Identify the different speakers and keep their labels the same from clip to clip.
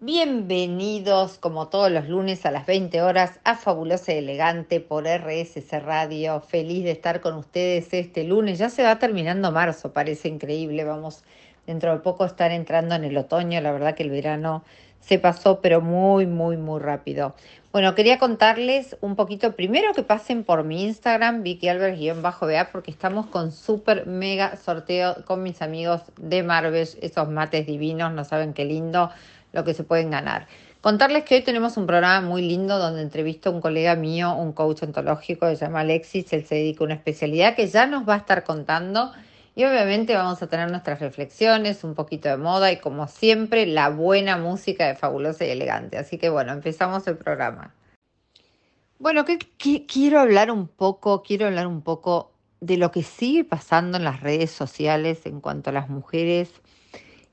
Speaker 1: Bienvenidos, como todos los lunes a las 20 horas, a Fabulosa y Elegante por RSC Radio. Feliz de estar con ustedes este lunes. Ya se va terminando marzo, parece increíble. Vamos dentro de poco a estar entrando en el otoño. La verdad que el verano se pasó, pero muy, muy, muy rápido. Bueno, quería contarles un poquito, primero que pasen por mi Instagram, Vicky Albert-BA, porque estamos con súper mega sorteo con mis amigos de Marvel, esos mates divinos, no saben qué lindo lo que se pueden ganar. Contarles que hoy tenemos un programa muy lindo donde entrevisto a un colega mío, un coach ontológico, se llama Alexis, él se dedica a una especialidad que ya nos va a estar contando y obviamente vamos a tener nuestras reflexiones, un poquito de moda y como siempre la buena música de Fabulosa y Elegante. Así que bueno, empezamos el programa. Bueno, que, quiero hablar un poco, quiero hablar un poco de lo que sigue pasando en las redes sociales en cuanto a las mujeres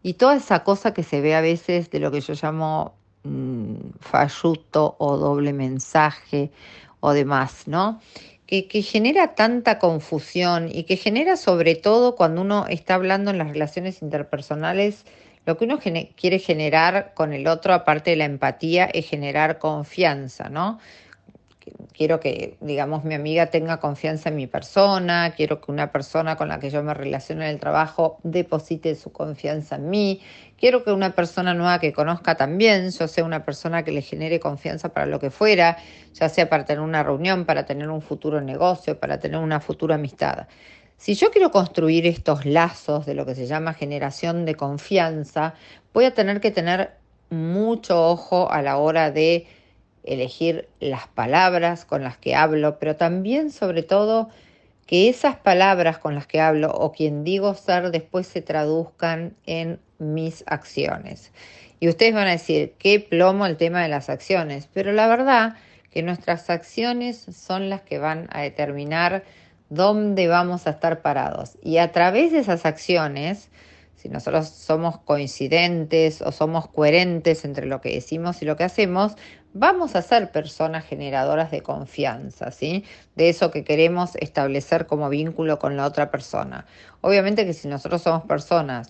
Speaker 1: y toda esa cosa que se ve a veces de lo que yo llamo mmm, falluto o doble mensaje o demás, ¿no? Que, que, genera tanta confusión y que genera sobre todo cuando uno está hablando en las relaciones interpersonales, lo que uno quiere generar con el otro, aparte de la empatía, es generar confianza, ¿no? Quiero que, digamos, mi amiga tenga confianza en mi persona, quiero que una persona con la que yo me relaciono en el trabajo deposite su confianza en mí, quiero que una persona nueva que conozca también, yo sea una persona que le genere confianza para lo que fuera, ya sea para tener una reunión, para tener un futuro negocio, para tener una futura amistad. Si yo quiero construir estos lazos de lo que se llama generación de confianza, voy a tener que tener mucho ojo a la hora de elegir las palabras con las que hablo, pero también sobre todo que esas palabras con las que hablo o quien digo ser después se traduzcan en mis acciones. Y ustedes van a decir, qué plomo el tema de las acciones, pero la verdad que nuestras acciones son las que van a determinar dónde vamos a estar parados. Y a través de esas acciones, si nosotros somos coincidentes o somos coherentes entre lo que decimos y lo que hacemos, vamos a ser personas generadoras de confianza, ¿sí? De eso que queremos establecer como vínculo con la otra persona. Obviamente que si nosotros somos personas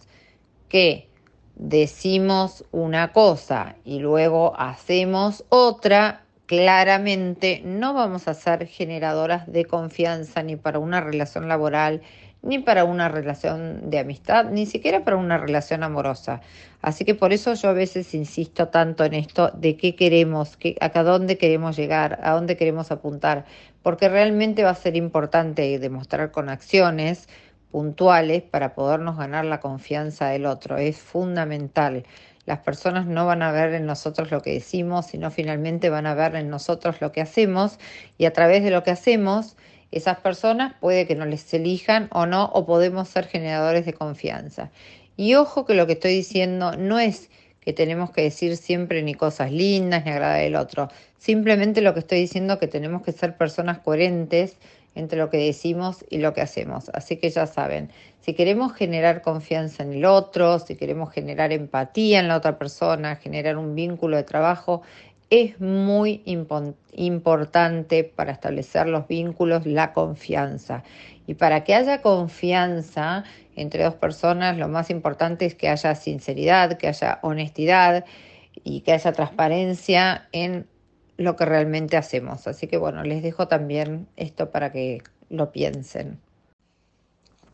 Speaker 1: que decimos una cosa y luego hacemos otra, claramente no vamos a ser generadoras de confianza ni para una relación laboral, ni para una relación de amistad, ni siquiera para una relación amorosa. Así que por eso yo a veces insisto tanto en esto de qué queremos, qué, a dónde queremos llegar, a dónde queremos apuntar, porque realmente va a ser importante demostrar con acciones puntuales para podernos ganar la confianza del otro. Es fundamental. Las personas no van a ver en nosotros lo que decimos, sino finalmente van a ver en nosotros lo que hacemos y a través de lo que hacemos esas personas puede que no les elijan o no, o podemos ser generadores de confianza. Y ojo que lo que estoy diciendo no es que tenemos que decir siempre ni cosas lindas ni agradar al otro. Simplemente lo que estoy diciendo es que tenemos que ser personas coherentes entre lo que decimos y lo que hacemos. Así que ya saben, si queremos generar confianza en el otro, si queremos generar empatía en la otra persona, generar un vínculo de trabajo, es muy importante para establecer los vínculos la confianza. Y para que haya confianza entre dos personas, lo más importante es que haya sinceridad, que haya honestidad y que haya transparencia en lo que realmente hacemos. Así que bueno, les dejo también esto para que lo piensen.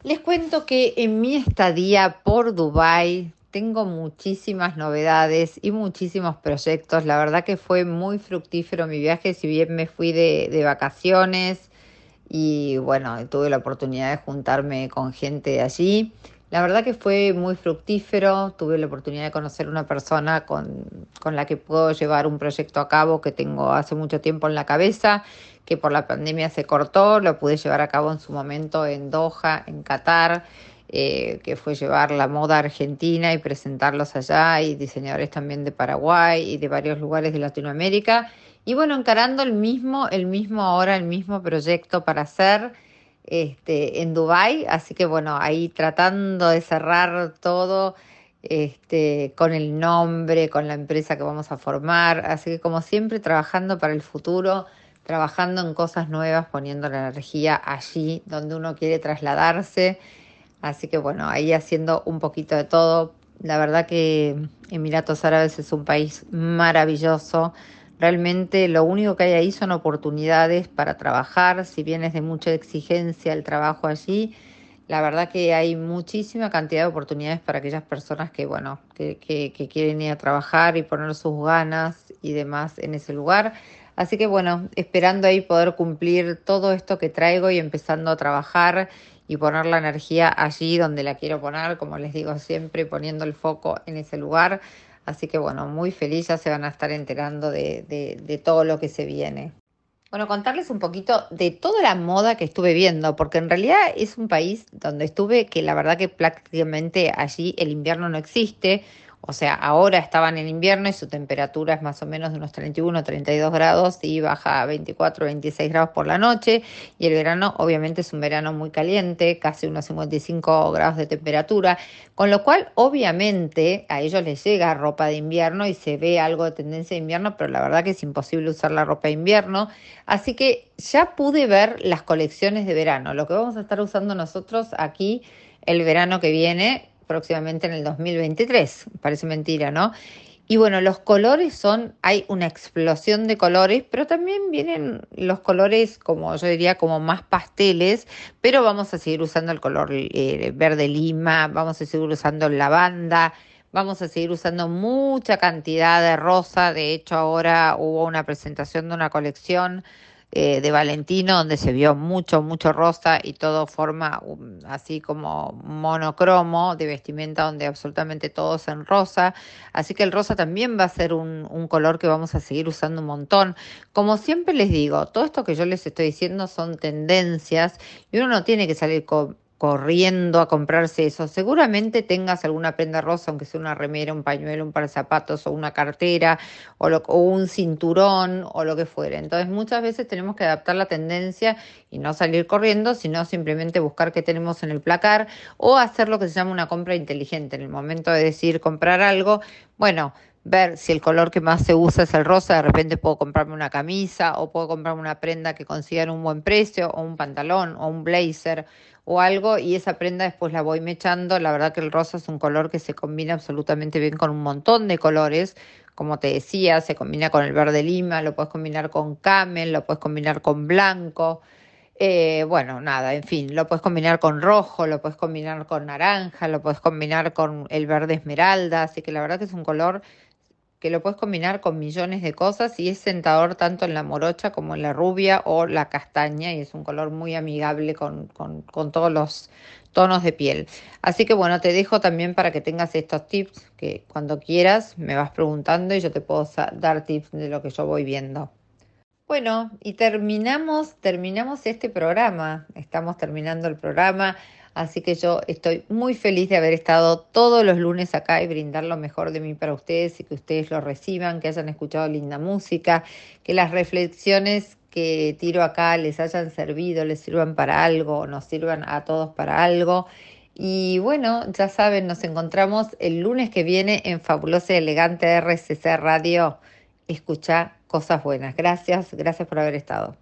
Speaker 1: Les cuento que en mi estadía por Dubai tengo muchísimas novedades y muchísimos proyectos. La verdad que fue muy fructífero mi viaje, si bien me fui de, de vacaciones y bueno, tuve la oportunidad de juntarme con gente de allí. La verdad que fue muy fructífero, tuve la oportunidad de conocer una persona con, con, la que puedo llevar un proyecto a cabo que tengo hace mucho tiempo en la cabeza, que por la pandemia se cortó, lo pude llevar a cabo en su momento en Doha, en Qatar. Eh, que fue llevar la moda argentina y presentarlos allá, y diseñadores también de Paraguay y de varios lugares de Latinoamérica. Y bueno, encarando el mismo, el mismo ahora, el mismo proyecto para hacer este, en Dubai, así que bueno, ahí tratando de cerrar todo este, con el nombre, con la empresa que vamos a formar, así que como siempre trabajando para el futuro, trabajando en cosas nuevas, poniendo la energía allí donde uno quiere trasladarse Así que bueno, ahí haciendo un poquito de todo, La verdad que Emiratos Árabes es un país maravilloso. Realmente lo único que hay ahí son oportunidades para trabajar, si bien es de mucha exigencia el trabajo allí, la verdad que hay muchísima cantidad de oportunidades para aquellas personas que, bueno, que, que, quieren ir a trabajar y poner sus ganas y demás en ese lugar. Así que bueno, esperando ahí poder cumplir todo esto que traigo y empezando a trabajar y poner la energía allí donde la quiero poner, como les digo siempre, poniendo el foco en ese lugar. Así que bueno, muy feliz, ya se van a estar enterando de, de, de todo lo que se viene. Bueno, contarles un poquito de toda la moda que estuve viendo, porque en realidad es un país donde estuve que la verdad que prácticamente allí el invierno no existe. O sea, ahora estaban en invierno y su temperatura es más o menos de unos 31, 32 grados y baja a 24, 26 grados por la noche. Y el verano obviamente es un verano muy caliente, casi unos 55 grados de temperatura, con lo cual obviamente a ellos les llega ropa de invierno y se ve algo de tendencia de invierno, pero la verdad que es imposible usar la ropa de invierno. Así que ya pude ver las colecciones de verano, lo que vamos a estar usando nosotros aquí el verano que viene próximamente en el 2023. Parece mentira, ¿no? Y bueno, los colores son, hay una explosión de colores, pero también vienen los colores, como yo diría, como más pasteles, pero vamos a seguir usando el color eh, verde lima, vamos a seguir usando lavanda, vamos a seguir usando mucha cantidad de rosa. De hecho, ahora hubo una presentación de una colección eh, de Valentino, donde se vio mucho, mucho rosa y todo forma así como monocromo de vestimenta, donde absolutamente todo en rosa. Así que el rosa también va a ser un, un color que vamos a seguir usando un montón. Como siempre les digo, todo esto que yo les estoy diciendo son tendencias y uno no tiene que salir con corriendo a comprarse eso. Seguramente tengas alguna prenda rosa, aunque sea una remera, un pañuelo, un par de zapatos o una cartera o, o un cinturón o lo que fuera. Entonces muchas veces tenemos que adaptar la tendencia y no salir corriendo, sino simplemente buscar qué tenemos en el placar o hacer lo que se llama una compra inteligente. En el momento de decir comprar algo, bueno, ver si el color que más se usa es el rosa, de repente puedo comprarme una camisa o puedo comprarme una prenda que consiga en un buen precio o un pantalón o un blazer o algo y esa prenda después la voy mechando. La verdad que el rosa es un color que se combina absolutamente bien con un montón de colores. Como te decía, se combina con el verde lima, lo puedes combinar con camel, lo puedes combinar con blanco. Eh, bueno, nada, en fin, lo puedes combinar con rojo, lo puedes combinar con naranja, lo puedes combinar con el verde esmeralda, así que la verdad que es un color que lo puedes combinar con millones de cosas y es sentador tanto en la morocha como en la rubia o la castaña y es un color muy amigable con, con, con todos los tonos de piel. Así que bueno, te dejo también para que tengas estos tips que cuando quieras me vas preguntando y yo te puedo dar tips de lo que yo voy viendo. Bueno, y terminamos, terminamos este programa. Estamos terminando el programa. Así que yo estoy muy feliz de haber estado todos los lunes acá y brindar lo mejor de mí para ustedes y que ustedes lo reciban, que hayan escuchado linda música, que las reflexiones que tiro acá les hayan servido, les sirvan para algo, nos sirvan a todos para algo. Y bueno, ya saben, nos encontramos el lunes que viene en Fabulosa y Elegante RCC Radio. Escucha cosas buenas. Gracias, gracias por haber estado.